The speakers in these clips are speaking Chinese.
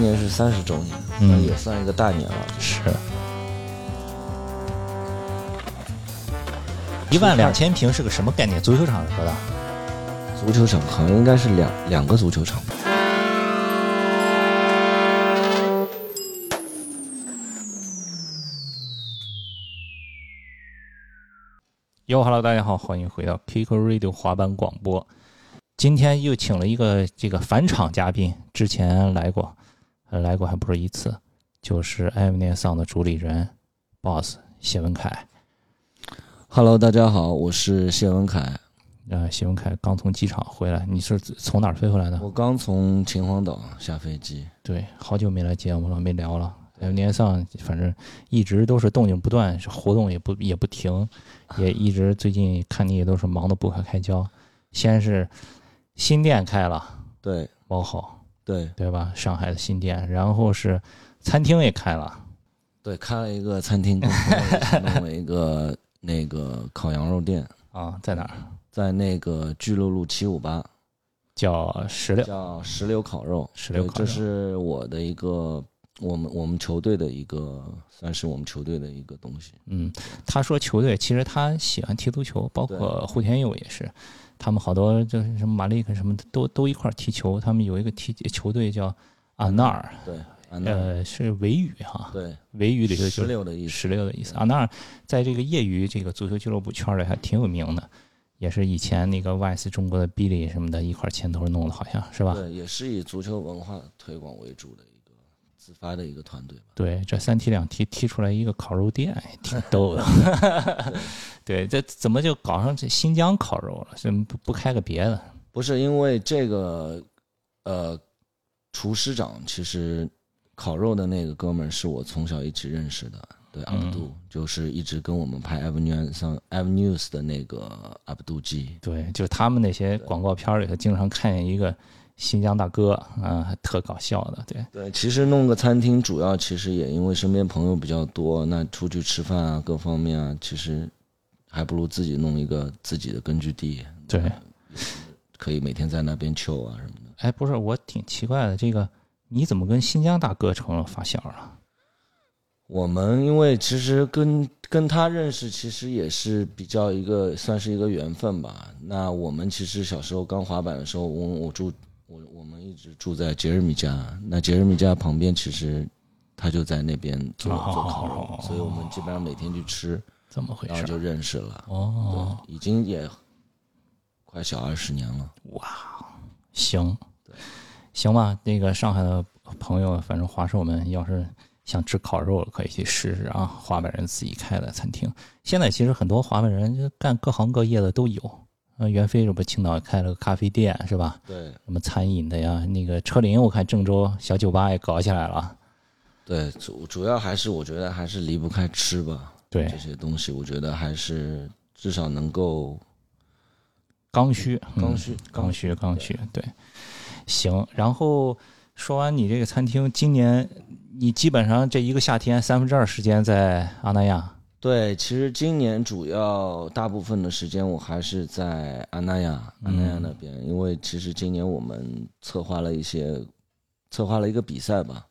今年是三十周年，嗯那也算一个大年了。是。一万两千平是个什么概念？足球场是多大？足球场好像应该是两两个足球场吧。哟哈喽，大家好，欢迎回到 Kiko Radio 滑板广播。今天又请了一个这个返场嘉宾，之前来过，呃来过还不是一次，就是 M 年丧的主理人 Boss 谢文凯。Hello，大家好，我是谢文凯，呃，谢文凯刚从机场回来，你是从哪儿飞回来的？我刚从秦皇岛下飞机。对，好久没来节目了，没聊了。M 年丧反正一直都是动静不断，活动也不也不停，也一直最近看你也都是忙得不可开交。先是新店开了，对包好，对对吧？上海的新店，然后是餐厅也开了，对，开了一个餐厅，弄了一个 那个烤羊肉店，啊，在哪儿？在那个巨鹿路七五八，叫石榴。叫石榴烤肉。石榴烤肉这是我的一个，我们我们球队的一个，算是我们球队的一个东西。嗯，他说球队其实他喜欢踢足球，包括户田佑也是，他们好多就是什么马利克什么的都都一块踢球。他们有一个踢球队叫阿纳尔，对，呃，是维语哈，对，维语里头就石是榴的意思。十六的意思。阿纳尔在这个业余这个足球俱乐部圈里还挺有名的，也是以前那个 VICE 中国的 Billy 什么的一块牵头弄的，好像是吧？对，也是以足球文化推广为主的自发的一个团队吧。对，这三踢两踢踢出来一个烤肉店，也挺 逗的。对，这怎么就搞上这新疆烤肉了？怎么不不开个别的？不是因为这个，呃，厨师长其实烤肉的那个哥们儿是我从小一起认识的，对，阿布杜、就是一直跟我们拍 Avenue 上 Avenues 的那个阿布杜基。对，就他们那些广告片里头，经常看见一个新疆大哥，啊，还特搞笑的。对，对，其实弄个餐厅，主要其实也因为身边朋友比较多，那出去吃饭啊，各方面啊，其实还不如自己弄一个自己的根据地，对，可以每天在那边 chill 啊什么的。哎，不是，我挺奇怪的，这个你怎么跟新疆大哥成了发小了？我们因为其实跟跟他认识，其实也是比较一个算是一个缘分吧。那我们其实小时候刚滑板的时候，我我住我我们一直住在杰瑞米家，那杰瑞米家旁边其实他就在那边做哦做烤肉，所以我们基本上每天去吃，怎么回事？然后就认识了。哦，对，已经也快小二十年了。哇行，行吧。那个上海的朋友，反正华硕们要是想吃烤肉，可以去试试啊。华北人自己开的餐厅，现在其实很多华北人就干各行各业的都有。呃，袁飞这不青岛开了个咖啡店是吧？对什么餐饮的呀？那个车林，我看郑州小酒吧也搞起来了。对，主主要还是我觉得还是离不开吃吧。对这，些东西，我觉得还是至少能够刚需，嗯刚需刚需，刚需，对，行。然后说完你这个餐厅，今年你基本上这一个夏天三分之二时间在阿那亚，对，其实今年主要大部分的时间我还是在安那亚，安那亚那边，因为其实今年我们策划了一些，策划了一个比赛吧，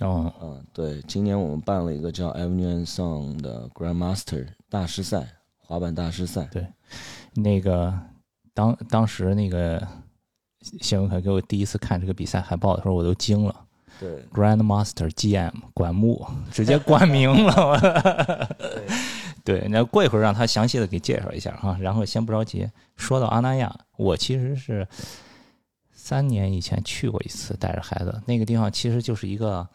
哦，嗯，对，今年我们办了一个叫 Avenue Song 的 Grandmaster 大师赛，滑板大师赛，对那个当当时那个谢文凯给我第一次看这个比赛海报的时候，我都惊了对，，Grandmaster GM 管木直接冠名了，对，那过一会儿让他详细的给介绍一下哈，然后先不着急，说到阿那亚，我其实是三年以前去过一次，带着孩子，那个地方其实就是一个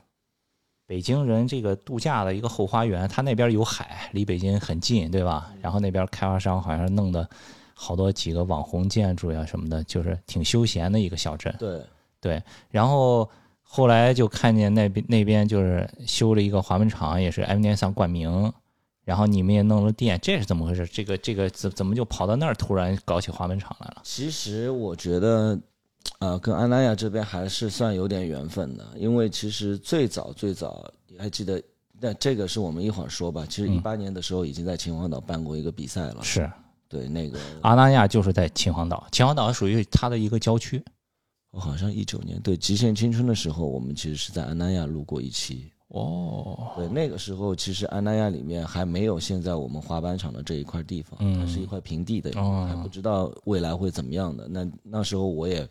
北京人这个度假的一个后花园，它那边有海，离北京很近，对吧？然后那边开发商好像弄的好多几个网红建筑呀什么的，就是挺休闲的一个小镇。对，对，然后后来就看见那边那边就是修了一个滑门厂，也是 M 年上冠名，然后你们也弄了店，这是怎么回事？这个这个怎怎么就跑到那儿突然搞起滑门厂来了？其实我觉得，呃，跟安那亚这边还是算有点缘分的，因为其实最早最早，你还记得？那这个是我们一会儿说吧。其实嗯一八年的时候已经在秦皇岛办过一个比赛了，是对那个阿那亚就是在秦皇岛，秦皇岛属于它的一个郊区。我好像一九年对《极限青春》的时候，我们其实是在安那亚录过一期。哦，对，那个时候其实安那亚里面还没有现在我们滑板场的这一块地方，嗯它是一块平地的，哦还不知道未来会怎么样的。那那时候我也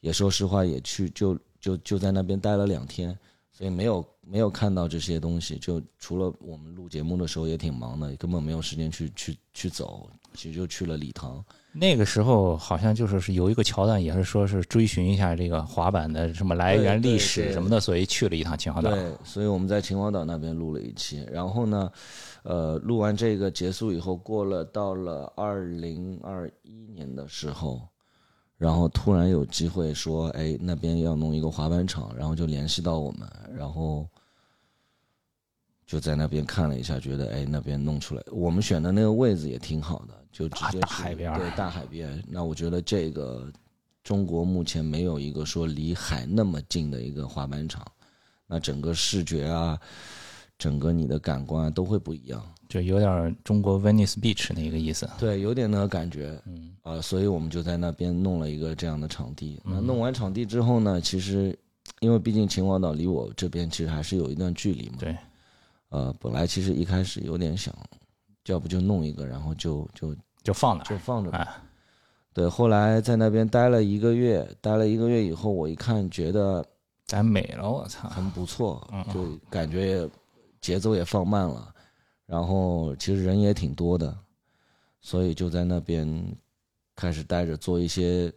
也说实话，也去就就就在那边待了两天，所以没有没有看到这些东西。就除了我们录节目的时候也挺忙的，根本没有时间去去去走，其实就去了礼堂。那个时候好像就是是有一个桥段，也是说是追寻一下这个滑板的什么来源、历史什么的，所以去了一趟秦皇岛。对，所以我们在秦皇岛那边录了一期，然后呢，呃，录完这个结束以后，过了到了二零二一年的时候，然后突然有机会说，哎，那边要弄一个滑板场，然后就联系到我们，然后就在那边看了一下，觉得哎那边弄出来，我们选的那个位置也挺好的，就直接大海边对大海边。那我觉得这个中国目前没有一个说离海那么近的一个滑板场，那整个视觉啊，整个你的感官啊都会不一样。就有点中国 Venice Beach 那个意思。对，有点那个感觉。嗯啊、所以我们就在那边弄了一个这样的场地。那弄完场地之后呢，其实因为毕竟秦皇岛离我这边其实还是有一段距离嘛。对。呃，本来其实一开始有点想，要不就弄一个，然后就就就放那。就放着吧。哎，对，后来在那边待了一个月，待了一个月以后，我一看觉得咱美了，我操！很不错嗯，就感觉也节奏也放慢了，然后其实人也挺多的，所以就在那边开始待着做一些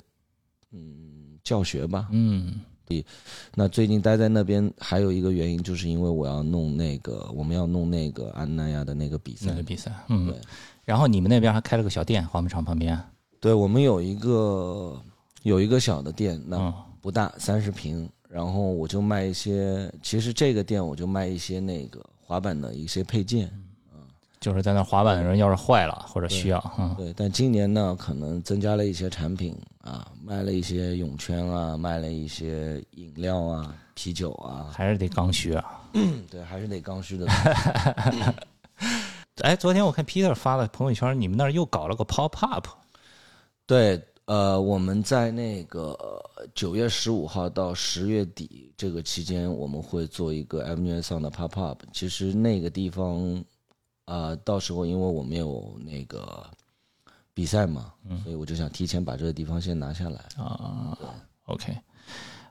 嗯教学吧。嗯那最近待在那边还有一个原因，就是因为我要弄那个我们要弄那个安奈亚的那个比赛那个。比赛，嗯对。然后你们那边还开了个小店，滑冰场旁边。对，我们有一个有一个小的店，那嗯不大，三十平，然后我就卖一些，其实这个店我就卖一些那个滑板的一些配件，就是在那滑板的人要是坏了或者需要，嗯，对。但今年呢，可能增加了一些产品啊，卖了一些泳圈啊，卖了一些饮料啊、啤酒啊，还是得刚需啊。嗯，对，还是得刚需的。哎，昨天我看 Peter 发了朋友圈，你们那儿又搞了个 pop up，对，呃，我们在那个九月十五号到十月底这个期间，我们会做一个 Avenue Song 的 pop up。其实那个地方，啊，到时候因为我们有那个比赛嘛，所以我就想提前把这个地方先拿下来。啊，OK。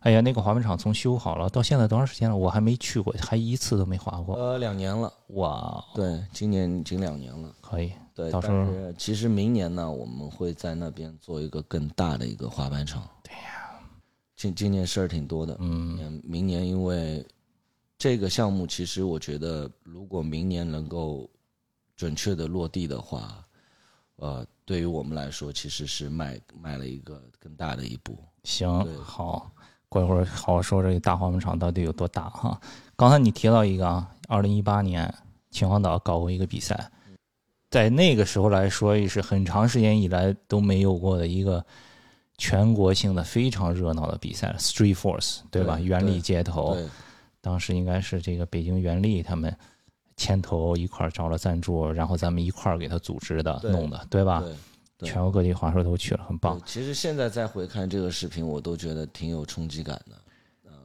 哎呀，那个滑板场从修好了到现在多长时间了？我还没去过，还一次都没滑过。呃，两年了，哇，对，今年已经两年了。可以，对，到时候其实明年呢，我们会在那边做一个更大的一个滑板场。对呀，今今年事儿挺多的。嗯，嗯，明年因为这个项目，其实我觉得，如果明年能够准确的落地的话，呃，对于我们来说，其实是迈迈了一个更大的一步。行，好，过一会儿好好说这个大滑板场到底有多大哈。刚才你提到一个啊，二零一八年秦皇岛搞过一个比赛，在那个时候来说，也是很长时间以来都没有过的一个全国性的非常热闹的比赛，Street Force 对吧？对原力街头，当时应该是这个北京原力他们牵头一块儿找了赞助，然后咱们一块儿给他组织的弄的，对吧？对对全国各地华硕都去了，很棒。其实现在再回看这个视频，我都觉得挺有冲击感的。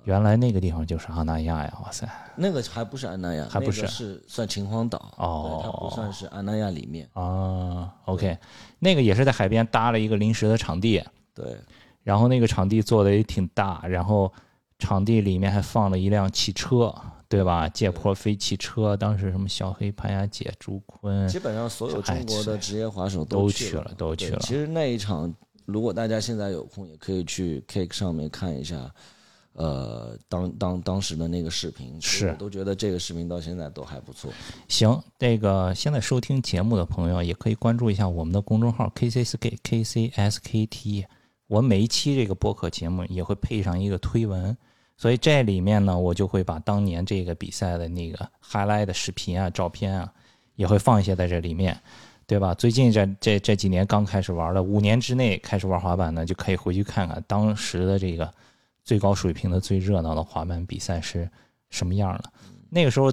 原来那个地方就是阿那亚呀，哇塞！那个还不是安那亚，还不是那个是算秦皇岛哦它不算是安那亚里面。啊，OK，那个也是在海边搭了一个临时的场地，对然后那个场地做的也挺大，然后场地里面还放了一辆汽车，对吧？借坡飞汽车，当时什么小黑、潘雅姐、朱坤，基本上所有中国的职业滑手都去去了都去了其实那一场，如果大家现在有空，也可以去 Cake 上面看一下，呃，当当当时的那个视频，是我都觉得这个视频到现在都还不错。行，那个现在收听节目的朋友也可以关注一下我们的公众号 KCSK KCSKT。我每一期这个播客节目也会配上一个推文，所以这里面呢，我就会把当年这个比赛的那个 highlight 的视频啊、照片啊，也会放一些在这里面，对吧？最近这这这几年刚开始玩的，五年之内开始玩滑板的，就可以回去看看当时的这个最高水平的、最热闹的滑板比赛是什么样的。那个时候。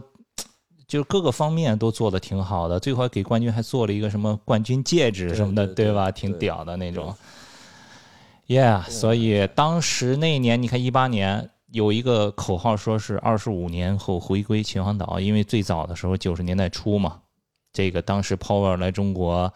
就是各个方面都做的挺好的，最后还给冠军还做了一个什么冠军戒指什么的，对吧？挺屌的那种。Yeah，所以当时那一年，你看一八年有一个口号，说是二十五年后回归秦皇岛，因为最早的时候九十年代初嘛，这个当时 Power 来中国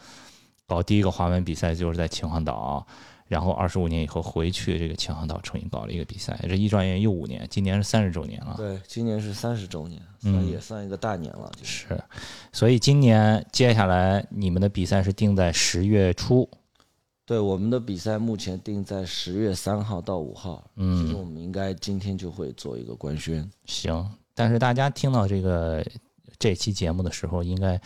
搞第一个滑板比赛就是在秦皇岛，然后二十五年以后回去这个秦皇岛重新搞了一个比赛，这一转眼又五年，今年是三十周年了。对，今年是三十周年，嗯算也算一个大年了。就是是，所以今年接下来你们的比赛是定在十月初，对，我们的比赛目前定在十月三号到五号，嗯其实嗯，我们应该今天就会做一个官宣。行。但是大家听到这个这期节目的时候，应该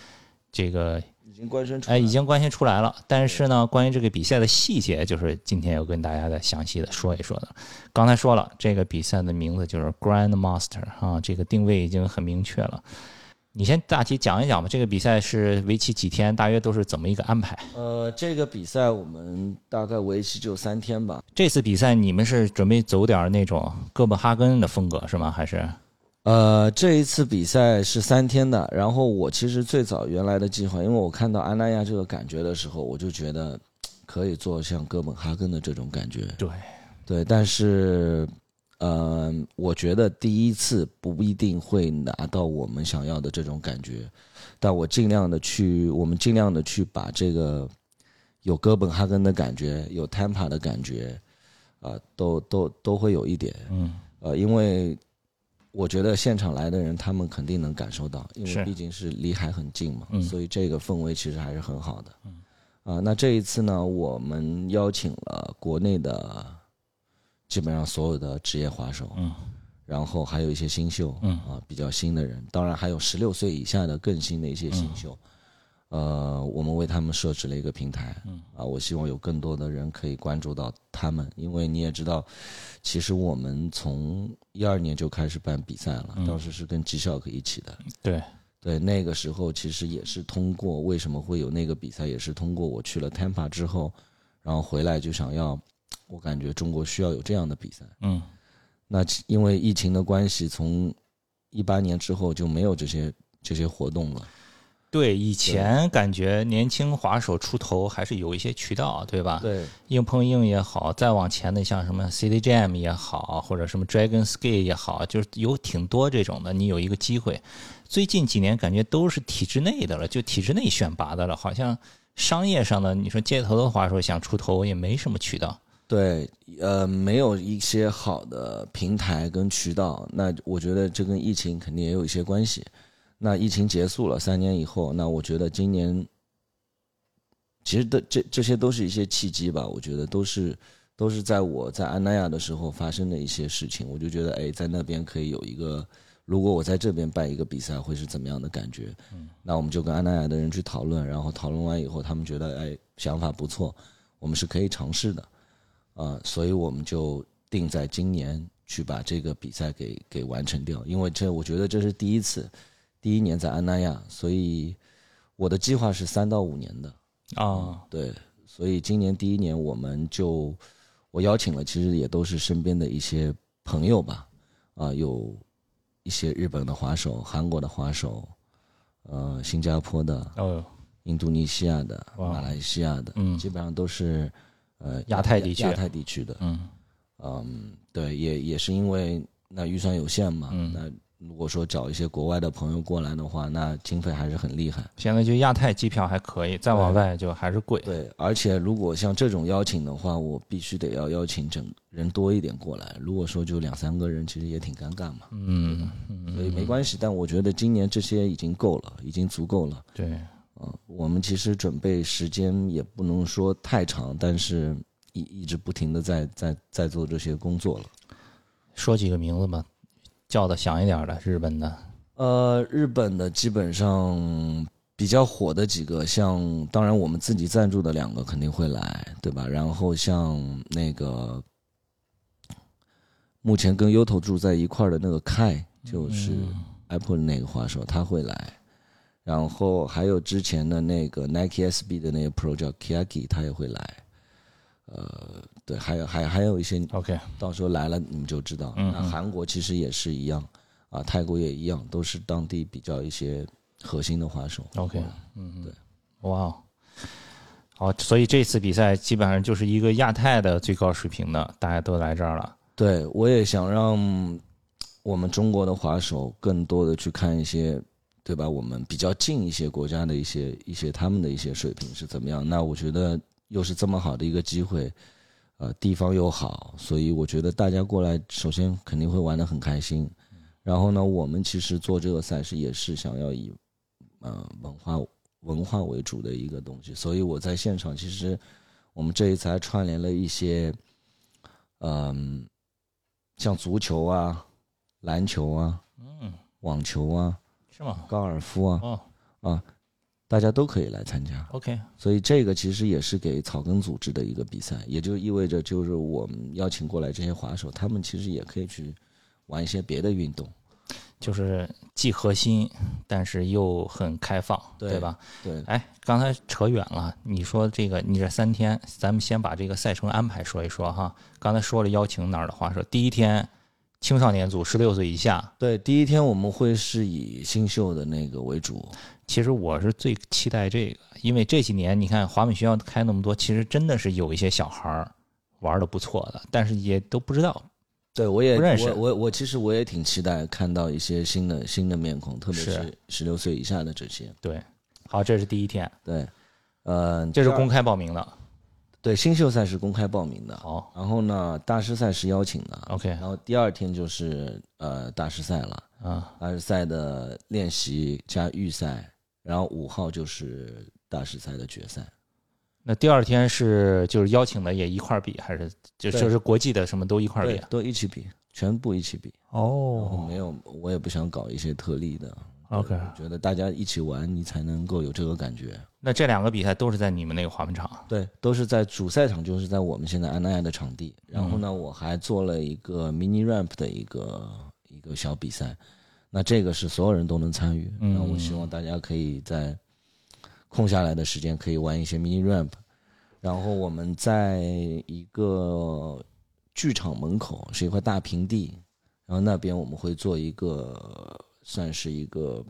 这个已经官宣出来哎，已经官宣出来了。但是呢，关于这个比赛的细节，就是今天要跟大家再详细的说一说的。刚才说了，这个比赛的名字就是 Grand Master 啊，这个定位已经很明确了。你先大体讲一讲吧，这个比赛是为期几天，大约都是怎么一个安排？呃，这个比赛我们大概为期就三天吧。这次比赛你们是准备走点儿那种哥本哈根的风格是吗？还是呃，这一次比赛是三天的，然后我其实最早原来的计划，因为我看到安那亚这个感觉的时候，我就觉得可以做像哥本哈根的这种感觉。对对，但是，呃，我觉得第一次不一定会拿到我们想要的这种感觉，但我尽量的去，我们尽量的去把这个有哥本哈根的感觉，有 Tampa 的感觉，啊、都都都会有一点，嗯呃，因为我觉得现场来的人，他们肯定能感受到，因为毕竟是离海很近嘛，嗯所以这个氛围其实还是很好的。啊、那这一次呢，我们邀请了国内的基本上所有的职业滑手，嗯。然后还有一些新秀，嗯。啊，比较新的人，当然还有十六岁以下的更新的一些新秀。呃，我们为他们设置了一个平台，嗯。啊，我希望有更多的人可以关注到他们，因为你也知道，其实我们从一二年就开始办比赛了，嗯。当时是跟 G Shock 一起的，对。对，那个时候其实也是通过为什么会有那个比赛，也是通过我去了 Tampa 之后，然后回来就想要，我感觉中国需要有这样的比赛。嗯那因为疫情的关系，从一八年之后就没有这些这些活动了。对，以前感觉年轻滑手出头还是有一些渠道，对吧？对硬碰硬也好，再往前的像什么 City Jam 也好，或者什么 Dragon Skate 也好，就是有挺多这种的，你有一个机会。最近几年感觉都是体制内的了，就体制内选拔的了，好像商业上的你说街头的滑手想出头也没什么渠道。对，呃，没有一些好的平台跟渠道，那我觉得这跟疫情肯定也有一些关系。那疫情结束了三年以后，那我觉得今年其实的这这些都是一些契机吧，我觉得都是都是在我在安那亚的时候发生的一些事情，我就觉得哎，在那边可以有一个，如果我在这边办一个比赛会是怎么样的感觉？那我们就跟安那亚的人去讨论，然后讨论完以后，他们觉得哎想法不错，我们是可以尝试的，啊、所以我们就定在今年去把这个比赛给给完成掉，因为这我觉得这是第一次，第一年在安那亚，所以我的计划是三到五年的。啊，对，所以今年第一年我们就我邀请了，其实也都是身边的一些朋友吧，啊、有一些日本的滑手、韩国的滑手，呃，新加坡的、哦，印度尼西亚的、马来西亚的，嗯基本上都是呃亚太地区亚太地区的，嗯嗯，对，也也是因为那预算有限嘛，嗯那如果说找一些国外的朋友过来的话，那经费还是很厉害。现在就亚太机票还可以，再往外就还是贵。对，而且如果像这种邀请的话，我必须得要邀请整人多一点过来。如果说就两三个人，其实也挺尴尬嘛。嗯，所以没关系，但我觉得今年这些已经够了，已经足够了。对，嗯，我们其实准备时间也不能说太长，但是一一直不停的在在在做这些工作了。说几个名字吧，叫的响一点的，日本的。呃，日本的基本上比较火的几个，像当然我们自己赞助的两个肯定会来，对吧？然后像那个目前跟 Yoto 住在一块儿的那个 Kai，就是嗯 Apple 的那个滑手，他会来。然后还有之前的那个 Nike SB 的那个 Pro 叫 Kiyaki，他也会来。呃，对，还有还还有一些 OK，到时候来了你们就知道。嗯那韩国其实也是一样，啊，泰国也一样，都是当地比较一些核心的滑手。OK，嗯，对，哇哦好，所以这次比赛基本上就是一个亚太的最高水平的，大家都来这儿了。对，我也想让我们中国的滑手更多的去看一些，对吧？我们比较近一些国家的一些一些他们的一些水平是怎么样？那我觉得又是这么好的一个机会，呃，地方又好，所以我觉得大家过来，首先肯定会玩得很开心。然后呢，我们其实做这个赛事也是想要以，呃，文化文化为主的一个东西。所以我在现场，其实我们这一次还串联了一些，嗯、像足球啊、篮球啊、嗯，网球啊、是吗？高尔夫啊哦啊，大家都可以来参加。，OK，所以这个其实也是给草根组织的一个比赛，也就意味着就是我们邀请过来这些滑手，他们其实也可以去玩一些别的运动。就是既核心，但是又很开放，对对吧？对，哎，刚才扯远了，你说这个，你这三天，咱们先把这个赛程安排说一说哈。刚才说了邀请哪儿的滑手，第一天青少年组十六岁以下，对，第一天我们会是以新秀的那个为主。其实我是最期待这个，因为这几年你看华美学校开那么多，其实真的是有一些小孩儿玩的不错的，但是也都不知道。对，我也不认识我我我其实我也挺期待看到一些新的新的面孔，特别是是十六岁以下的这些。对，好，这是第一天，对，呃，这是公开报名的。对新秀赛是公开报名的，好然后呢，大师赛是邀请的，，OK，然后第二天就是呃大师赛了。啊，大师赛的练习加预赛，然后五号就是大师赛的决赛。那第二天是就是邀请的也一块儿比，还是就对就是国际的什么都一块儿比？，对都一起比，全部一起比。哦没有，我也不想搞一些特例的。，OK，我觉得大家一起玩，你才能够有这个感觉。那这两个比赛都是在你们那个滑冰场。对，都是在主赛场，就是在我们现在安奈亚的场地。然后嗯呢，我还做了一个 mini ramp 的一个一个小比赛。那这个是所有人都能参与。嗯那我希望大家可以在空下来的时间可以玩一些 mini ramp。然后我们在一个剧场门口是一块大平地，然后那边我们会做一个算是一个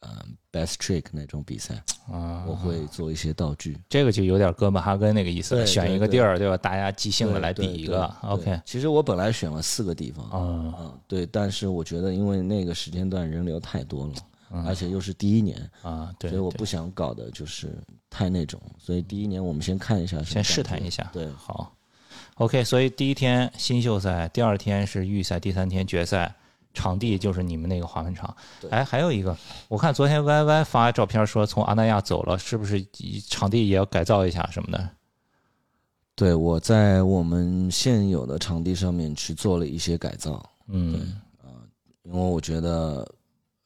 嗯、best trick 那种比赛，啊，我会做一些道具。这个就有点哥本哈根那个意思了，对选一个地儿，对吧？大家即兴的来比一个，OK，其实我本来选了四个地方，嗯嗯，对，但是我觉得因为那个时间段人流太多了，嗯。而且又是第一年，啊，对，所以我不想搞的就是太那种，所以第一年我们先看一下，先试探一下，对。好，OK，所以第一天新秀赛，第二天是预赛，第三天决赛，场地就是你们那个滑冰场。对哎，还有一个，我看昨天 YY 发照片说从阿那亚走了，是不是场地也要改造一下什么的？对，我在我们现有的场地上面去做了一些改造，嗯，因为我觉得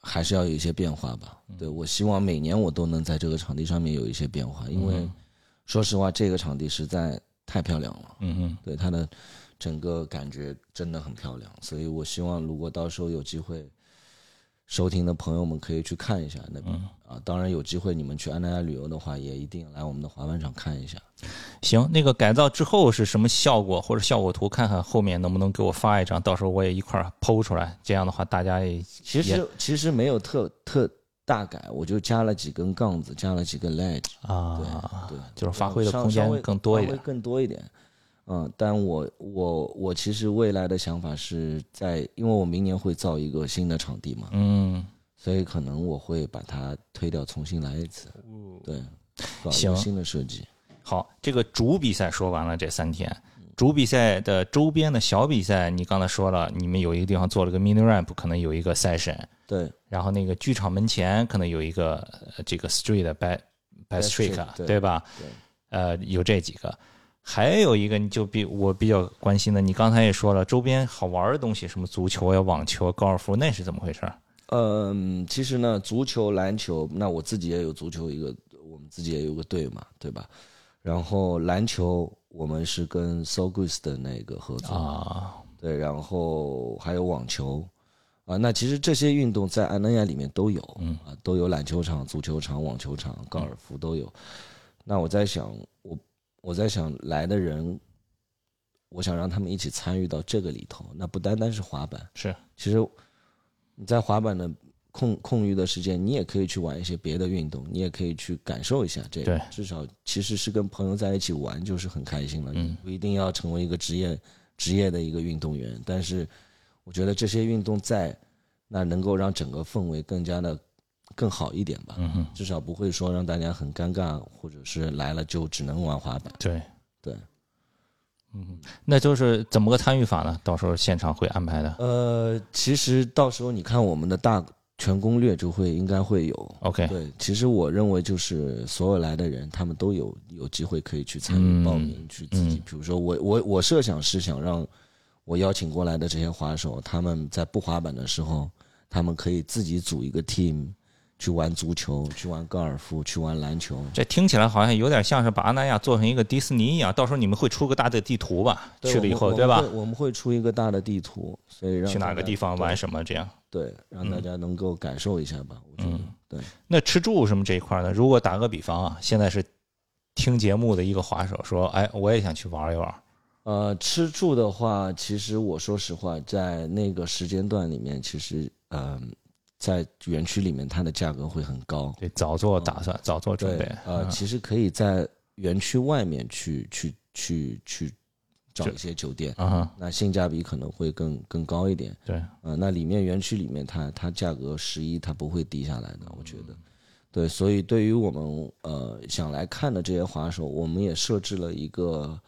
还是要有一些变化吧。嗯对我希望每年我都能在这个场地上面有一些变化，因为嗯说实话，这个场地实在太漂亮了。嗯嗯，对它的整个感觉真的很漂亮，所以我希望如果到时候有机会，收听的朋友们可以去看一下那边、啊。当然有机会你们去安那亚旅游的话，也一定来我们的滑板场看一下。行，那个改造之后是什么效果或者效果图？看看后面能不能给我发一张，到时候我也一块儿剖出来。这样的话，大家也其实其实没有特特大改，我就加了几根杠子，加了几个 ledge，啊，对，就是发挥的空间稍微更多一点。更多一点。嗯，但我我我其实未来的想法是在，因为我明年会造一个新的场地嘛，嗯，所以可能我会把它推掉，重新来一次。对，搞一行个新的设计。好，这个主比赛说完了，这三天，主比赛的周边的小比赛，你刚才说了，你们有一个地方做了个 mini ramp，可能有一个 session，对然后那个剧场门前可能有一个呃这个 street Best trick，trick，对对吧？对，呃，有这几个。还有一个，你就比我比较关心的，你刚才也说了，周边好玩的东西，什么足球呀、网球、高尔夫，那是怎么回事？嗯，其实呢，足球、篮球，那我自己也有足球一个，我们自己也有个队嘛，对吧？然后篮球，我们是跟 So Goose 的那个合作，啊，对，然后还有网球，啊，那其实这些运动在安那亚里面都有，嗯啊，都有篮球场、足球场、网球场、高尔夫都有。那我在想，我我在想来的人，我想让他们一起参与到这个里头。那不单单是滑板，是其实你在滑板的空空余的时间，你也可以去玩一些别的运动，你也可以去感受一下这个。对至少其实是跟朋友在一起玩，就是很开心了。不一定要成为一个职业职业的一个运动员，但是我觉得这些运动在那能够让整个氛围更加的更好一点吧。嗯哼，至少不会说让大家很尴尬，或者是来了就只能玩滑板。对，对，嗯，那就是怎么个参与法呢？到时候现场会安排的。呃，其实到时候你看我们的大全攻略就会应该会有。OK，对，其实我认为就是所有来的人，他们都有有机会可以去参与嗯报名，去自己，嗯比如说我我我设想是想让我邀请过来的这些滑手，他们在不滑板的时候，他们可以自己组一个 team 去玩足球，去玩高尔夫，去玩篮球。这听起来好像有点像是把阿那亚做成一个迪士尼一样，到时候你们会出个大的地图吧？去了以后，对吧我们？会出一个大的地图，所以让去哪个地方玩什么这样？对，让大家能够感受一下吧。我觉得嗯，对。那吃住什么这一块呢？如果打个比方啊，现在是听节目的一个滑手说，哎，我也想去玩一玩，呃，吃住的话，其实我说实话，在那个时间段里面，其实呃，在园区里面它的价格会很高。对，早做打算，早做准对备，。呃，嗯其实可以在园区外面去去去去找一些酒店，啊，那性价比可能会更更高一点。对，呃，那里面园区里面它它价格十一它不会低下来的，我觉得。对，所以对于我们呃想来看的这些滑手，我们也设置了一个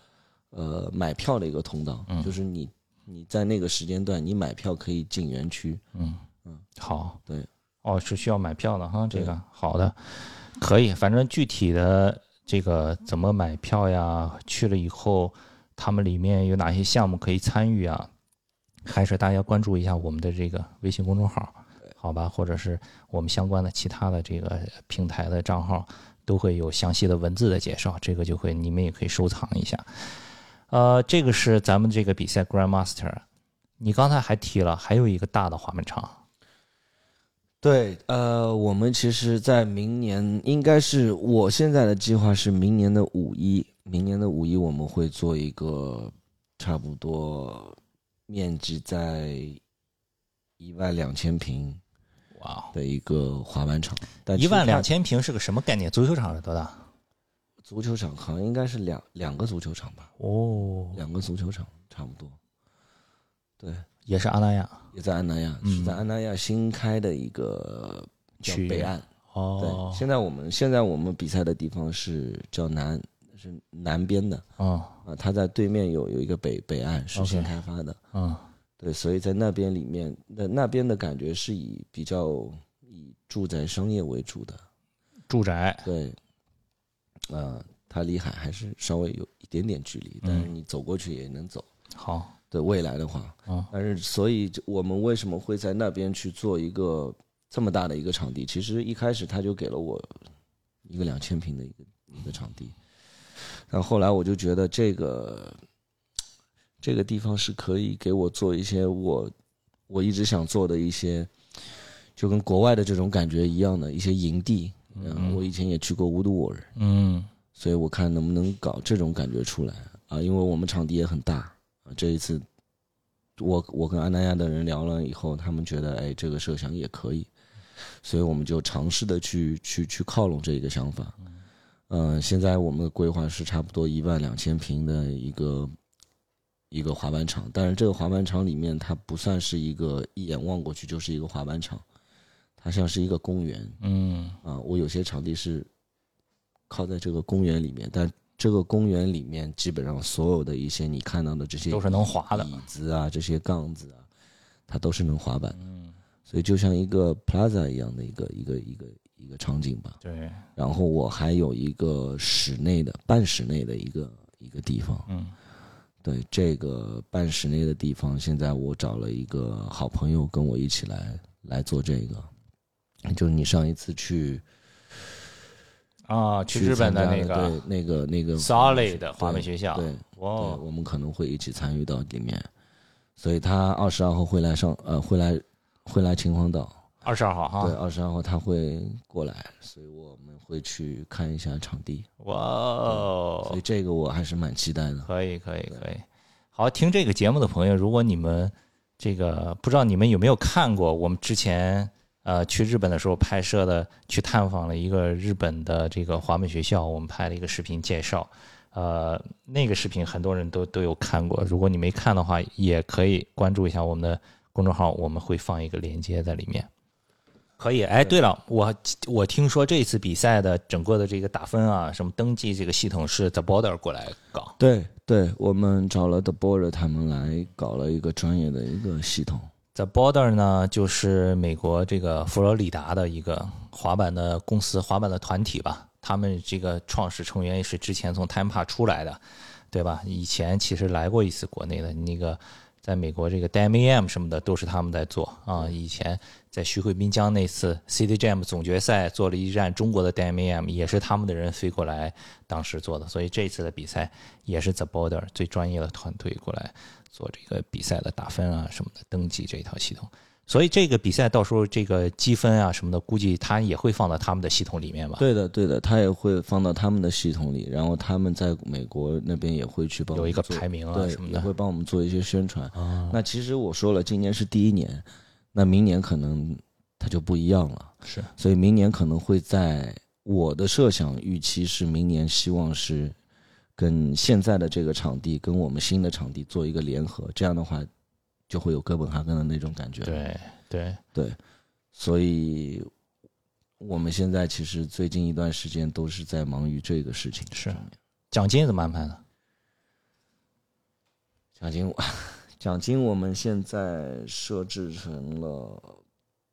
呃买票的一个通道，嗯就是你你在那个时间段你买票可以进园区。嗯嗯，好，对，哦，是需要买票的哈，这个好的，可以，反正具体的这个怎么买票呀，去了以后他们里面有哪些项目可以参与啊？还是大家关注一下我们的这个微信公众号，好吧，或者是我们相关的其他的这个平台的账号，都会有详细的文字的介绍，这个就会你们也可以收藏一下。呃，这个是咱们这个比赛 Grandmaster，你刚才还提了还有一个大的滑板场，对，呃，我们其实，在明年应该是我现在的计划是明年的五一，明年的五一我们会做一个差不多面积在一万两千平哇哦，的一个滑板场，但一万两千平是个什么概念？足球场是多大？足球场好像应该是两两个足球场吧，哦，两个足球场差不多。对，也是阿那亚。也在安南亚，嗯。是在安南亚新开的一个叫区域北岸。哦对，，现在我们现在我们比赛的地方是叫南，是南边的哦。啊，它在对面有有一个北北岸是 OK 新开发的，嗯。对，所以在那边里面，那那边的感觉是以比较以住宅商业为主的，住宅对，呃，它离海还是稍微有一点点距离，但是你走过去也能走。好，对未来的话，啊但是所以我们为什么会在那边去做一个这么大的一个场地？其实一开始他就给了我一个两千平的一个一个场地，但后来我就觉得这个这个地方是可以给我做一些我我一直想做的一些，就跟国外的这种感觉一样的一些营地。嗯，我以前也去过乌都沃尔，嗯所以我看能不能搞这种感觉出来啊，因为我们场地也很大啊。这一次，我我跟安南亚的人聊了以后，他们觉得哎，这个设想也可以，所以我们就尝试的去去去靠拢这一个想法。嗯、现在我们的规划是差不多一万两千平的一个一个滑板场，但是这个滑板场里面它不算是一个一眼望过去就是一个滑板场，它像是一个公园。嗯啊，我有些场地是靠在这个公园里面，但这个公园里面基本上所有的一些你看到的这些都是能滑的椅子啊，这些杠子啊，它都是能滑板的，嗯，所以就像一个 plaza 一样的一个一个一个一个场景吧。对，然后我还有一个室内的半室内的一个一个地方，嗯。对这个半室内的地方，现在我找了一个好朋友跟我一起来来做这个，就是你上一次去啊，去日本的那个对那个那个 Solid 的滑板学校，对，对，哇，我们可能会一起参与到里面，所以他二十二号会来上呃会来会来秦皇岛，二十二号哈对，哈，二十二号他会过来，所以我们会去看一下场地，哇哦所以，这个我还是蛮期待的。可以，可以，可以。好，听这个节目的朋友，如果你们这个不知道你们有没有看过我们之前呃，去日本的时候拍摄的，去探访了一个日本的这个滑板学校，我们拍了一个视频介绍。呃，那个视频很多人都都有看过，如果你没看的话，也可以关注一下我们的公众号，我们会放一个链接在里面。可以，哎，对了，我我听说这次比赛的整个的这个打分啊，什么登记这个系统是 The Border 过来搞。对对，我们找了 The Border 他们来搞了一个专业的一个系统。The Border 呢，就是美国这个佛罗里达的一个滑板的公司，滑板的团体吧。他们这个创始成员也是之前从 Tampa 出来的，对吧？以前其实来过一次国内的那个。在美国，这个 DMAM 什么的都是他们在做啊。以前在徐汇滨江那次 City Jam 总决赛做了一站中国的 DMAM，也是他们的人飞过来当时做的。所以这次的比赛也是 The Border 最专业的团队过来做这个比赛的打分啊什么的登记这一套系统。所以这个比赛到时候这个积分啊什么的，估计他也会放到他们的系统里面吧？对的，对的，他也会放到他们的系统里，然后他们在美国那边也会去帮有一个排名啊什么的，也会帮我们做一些宣传。那其实我说了，今年是第一年，那明年可能它就不一样了。是，所以明年可能会在我的设想预期是明年希望是跟现在的这个场地跟我们新的场地做一个联合，这样的话。就会有哥本哈根的那种感觉。对对对，所以我们现在其实最近一段时间都是在忙于这个事情。是，奖金怎么安排呢？奖金，奖金我们现在设置成了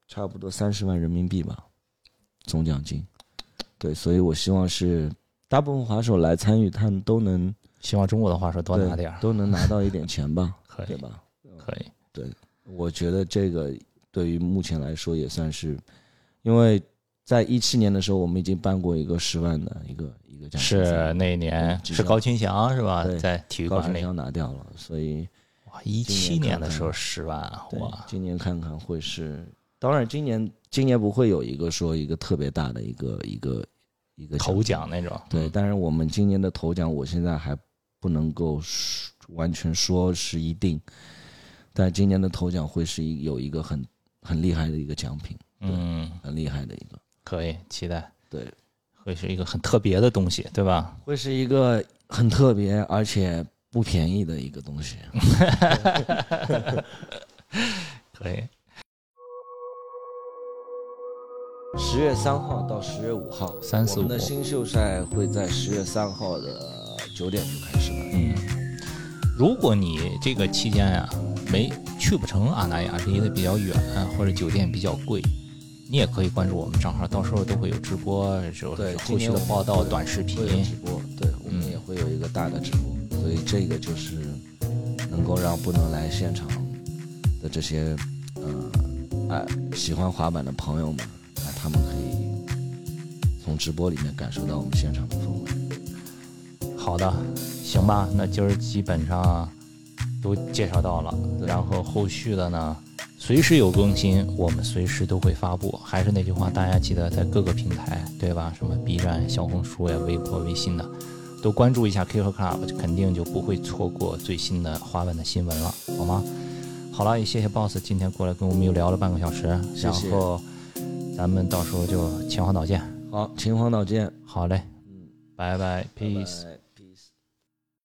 差不多三十万人民币吧，总奖金。对，所以我希望是大部分滑手来参与，他们都能希望中国的滑手多拿点都能拿到一点钱吧，可以吧？可以，对，我觉得这个对于目前来说也算是，因为在一七年的时候，我们已经办过一个十万的一个一个奖，是那一年是高群祥是吧？在体育馆里，高群祥拿掉了，所以哇，一七年的时候十万哇，今年看看会是，当然今年今年不会有一个说一个特别大的一个一个一个头奖那种，对，但是我们今年的头奖，我现在还不能够完全说是一定。但今年的头奖会是一有一个很很厉害的一个奖品，嗯，很厉害的一个，可以期待，对，会是一个很特别的东西，对吧？会是一个很特别而且不便宜的一个东西，可以。十月三号到十月五号，三四五，我们的新秀赛会在十月三号的九点就开始了，嗯，如果你这个期间呀。没去不成阿那亚，离得比较远，或者酒店比较贵，你也可以关注我们账号，到时候都会有直播，对后续的报道、短视频直播，对我们也会有一个大的直播，所以这个就是能够让不能来现场的这些呃哎喜欢滑板的朋友们，那他们可以从直播里面感受到我们现场的氛围。好的，行吧，那今儿基本上。都介绍到了，然后后续的呢，随时有更新，我们随时都会发布。还是那句话，大家记得在各个平台，对吧？什么 B 站、小红书呀、微博、微信的，都关注一下 K 和 Club，肯定就不会错过最新的滑板的新闻了，好吗？好了，也谢谢 Boss 今天过来跟我们又聊了半个小时，然后咱们到时候就秦皇岛见。好，秦皇岛见。好嘞，嗯，拜拜，Peace。